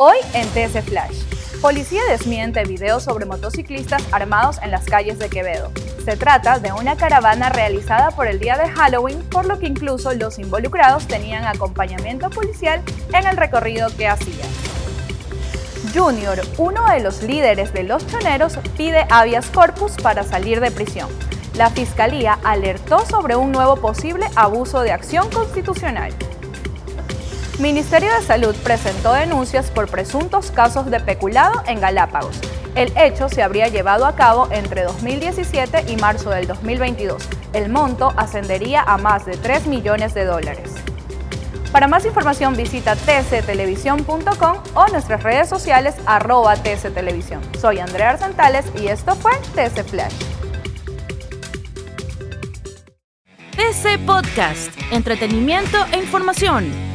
Hoy en TC Flash. Policía desmiente videos sobre motociclistas armados en las calles de Quevedo. Se trata de una caravana realizada por el día de Halloween, por lo que incluso los involucrados tenían acompañamiento policial en el recorrido que hacían. Junior, uno de los líderes de los choneros, pide habeas corpus para salir de prisión. La Fiscalía alertó sobre un nuevo posible abuso de acción constitucional. Ministerio de Salud presentó denuncias por presuntos casos de peculado en Galápagos. El hecho se habría llevado a cabo entre 2017 y marzo del 2022. El monto ascendería a más de 3 millones de dólares. Para más información visita tctelevisión.com o nuestras redes sociales arroba tctelevisión. Soy Andrea Arzantales y esto fue TC Flash. TC Podcast, entretenimiento e información